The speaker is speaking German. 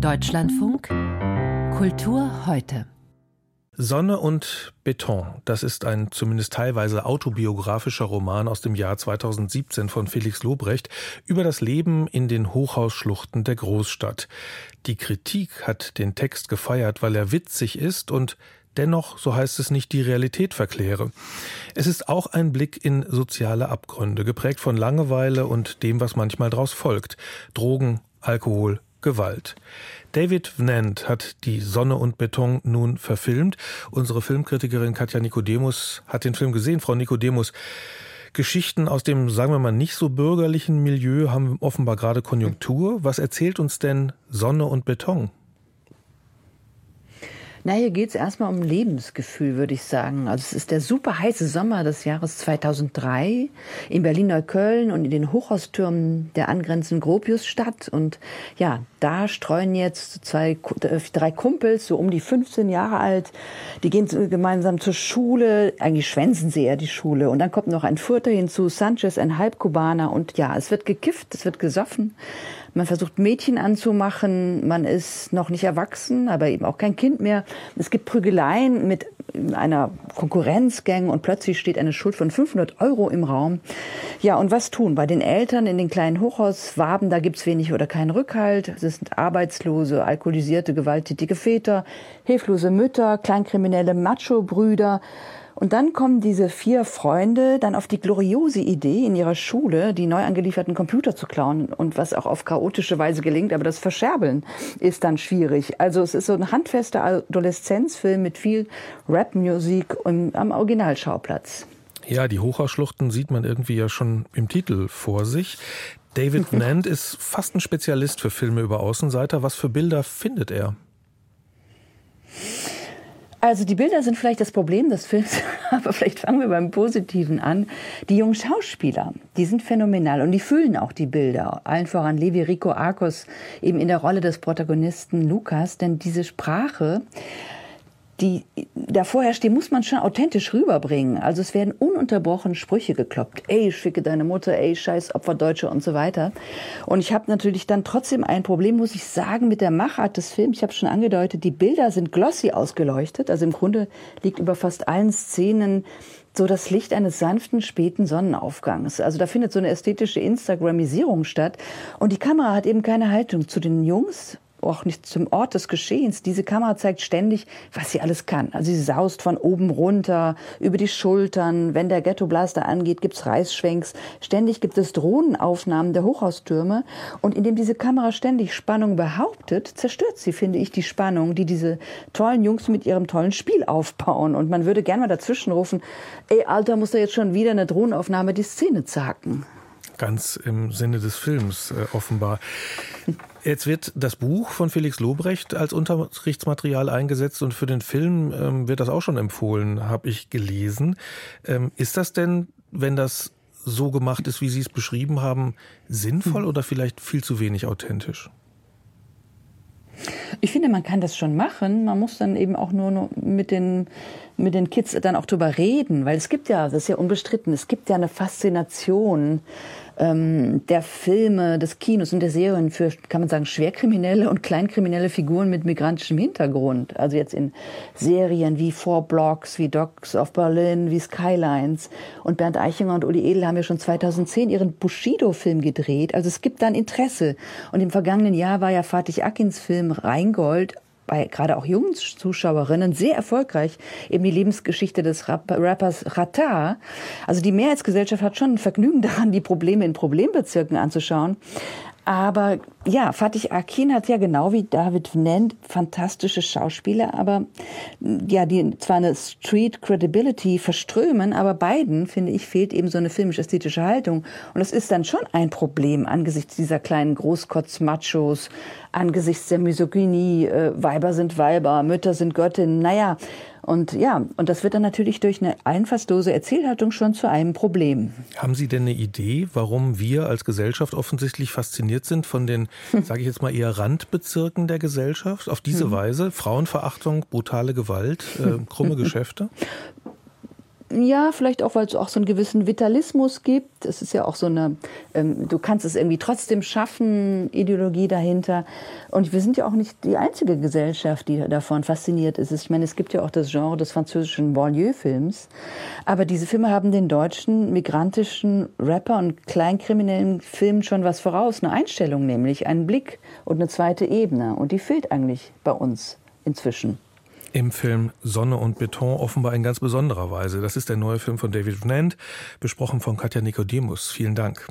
Deutschlandfunk Kultur heute. Sonne und Beton, das ist ein zumindest teilweise autobiografischer Roman aus dem Jahr 2017 von Felix Lobrecht über das Leben in den Hochhausschluchten der Großstadt. Die Kritik hat den Text gefeiert, weil er witzig ist und dennoch, so heißt es nicht, die Realität verkläre. Es ist auch ein Blick in soziale Abgründe, geprägt von Langeweile und dem, was manchmal daraus folgt. Drogen, Alkohol, Gewalt. David Vnant hat die Sonne und Beton nun verfilmt. Unsere Filmkritikerin Katja Nikodemus hat den Film gesehen. Frau Nikodemus, Geschichten aus dem, sagen wir mal, nicht so bürgerlichen Milieu haben offenbar gerade Konjunktur. Was erzählt uns denn Sonne und Beton? Na, hier geht es erstmal um Lebensgefühl, würde ich sagen. Also es ist der super heiße Sommer des Jahres 2003 in Berlin-Neukölln und in den Hochhaustürmen der angrenzenden Gropiusstadt. Und ja, da streuen jetzt zwei, äh, drei Kumpels, so um die 15 Jahre alt, die gehen gemeinsam zur Schule. Eigentlich schwänzen sie eher die Schule. Und dann kommt noch ein Vierter hinzu, Sanchez, ein Halbkubaner. Und ja, es wird gekifft, es wird gesoffen. Man versucht Mädchen anzumachen, man ist noch nicht erwachsen, aber eben auch kein Kind mehr. Es gibt Prügeleien mit einer Konkurrenzgang und plötzlich steht eine Schuld von 500 Euro im Raum. Ja, und was tun? Bei den Eltern in den kleinen Hochhauswaben, da gibt's wenig oder keinen Rückhalt. Es sind arbeitslose, alkoholisierte, gewalttätige Väter, hilflose Mütter, kleinkriminelle Macho-Brüder. Und dann kommen diese vier Freunde dann auf die gloriose Idee, in ihrer Schule die neu angelieferten Computer zu klauen. Und was auch auf chaotische Weise gelingt, aber das Verscherbeln ist dann schwierig. Also es ist so ein handfester Adoleszenzfilm mit viel Rap-Musik am Originalschauplatz. Ja, die Hochhausschluchten sieht man irgendwie ja schon im Titel vor sich. David Nant ist fast ein Spezialist für Filme über Außenseiter. Was für Bilder findet er? Also die Bilder sind vielleicht das Problem des Films, aber vielleicht fangen wir beim Positiven an. Die jungen Schauspieler, die sind phänomenal und die füllen auch die Bilder. Allen voran Levi Rico Arcos eben in der Rolle des Protagonisten Lukas, denn diese Sprache die da vorherrscht, die muss man schon authentisch rüberbringen. Also es werden ununterbrochen Sprüche gekloppt. Ey, schicke deine Mutter, ey, scheiß Opferdeutsche und so weiter. Und ich habe natürlich dann trotzdem ein Problem, muss ich sagen, mit der Machart des Films. Ich habe schon angedeutet, die Bilder sind glossy ausgeleuchtet. Also im Grunde liegt über fast allen Szenen so das Licht eines sanften, späten Sonnenaufgangs. Also da findet so eine ästhetische Instagramisierung statt. Und die Kamera hat eben keine Haltung zu den Jungs auch nicht zum Ort des Geschehens. Diese Kamera zeigt ständig, was sie alles kann. Also sie saust von oben runter, über die Schultern. Wenn der Ghettoblaster angeht, gibt's Reißschwenks. Ständig gibt es Drohnenaufnahmen der Hochhaustürme. Und indem diese Kamera ständig Spannung behauptet, zerstört sie, finde ich, die Spannung, die diese tollen Jungs mit ihrem tollen Spiel aufbauen. Und man würde gerne mal dazwischen rufen, ey, Alter, muss da jetzt schon wieder eine Drohnenaufnahme die Szene zacken. Ganz im Sinne des Films äh, offenbar. Jetzt wird das Buch von Felix Lobrecht als Unterrichtsmaterial eingesetzt und für den Film ähm, wird das auch schon empfohlen, habe ich gelesen. Ähm, ist das denn, wenn das so gemacht ist, wie Sie es beschrieben haben, sinnvoll oder vielleicht viel zu wenig authentisch? Ich finde, man kann das schon machen. Man muss dann eben auch nur mit den, mit den Kids dann auch drüber reden, weil es gibt ja, das ist ja unbestritten, es gibt ja eine Faszination ähm, der Filme, des Kinos und der Serien für, kann man sagen, schwerkriminelle und kleinkriminelle Figuren mit migrantischem Hintergrund. Also jetzt in Serien wie Four Blocks, wie Dogs of Berlin, wie Skylines. Und Bernd Eichinger und Uli Edel haben ja schon 2010 ihren Bushido-Film gedreht. Also es gibt dann Interesse. Und im vergangenen Jahr war ja Fatih Akins Film Rheingold bei gerade auch jungen Zuschauerinnen sehr erfolgreich eben die Lebensgeschichte des Rappers Rata. Also die Mehrheitsgesellschaft hat schon ein Vergnügen daran, die Probleme in Problembezirken anzuschauen. Aber ja, Fatih Akin hat ja genau wie David Nent fantastische Schauspieler, aber ja, die zwar eine Street Credibility verströmen, aber beiden, finde ich, fehlt eben so eine filmisch-ästhetische Haltung. Und das ist dann schon ein Problem angesichts dieser kleinen Großkotz-Machos, angesichts der Misogynie, äh, Weiber sind Weiber, Mütter sind Göttinnen. Naja, und ja, und das wird dann natürlich durch eine einfallslose Erzählhaltung schon zu einem Problem. Haben Sie denn eine Idee, warum wir als Gesellschaft offensichtlich fasziniert sind von den, sage ich jetzt mal, eher Randbezirken der Gesellschaft? Auf diese mhm. Weise Frauenverachtung, brutale Gewalt, äh, krumme Geschäfte? Ja, vielleicht auch, weil es auch so einen gewissen Vitalismus gibt. Es ist ja auch so eine, ähm, du kannst es irgendwie trotzdem schaffen, Ideologie dahinter. Und wir sind ja auch nicht die einzige Gesellschaft, die davon fasziniert ist. Ich meine, es gibt ja auch das Genre des französischen Banlieue-Films. Aber diese Filme haben den deutschen, migrantischen Rapper und kleinkriminellen Filmen schon was voraus. Eine Einstellung nämlich, einen Blick und eine zweite Ebene. Und die fehlt eigentlich bei uns inzwischen im Film Sonne und Beton offenbar in ganz besonderer Weise. Das ist der neue Film von David Vnant, besprochen von Katja Nikodemus. Vielen Dank.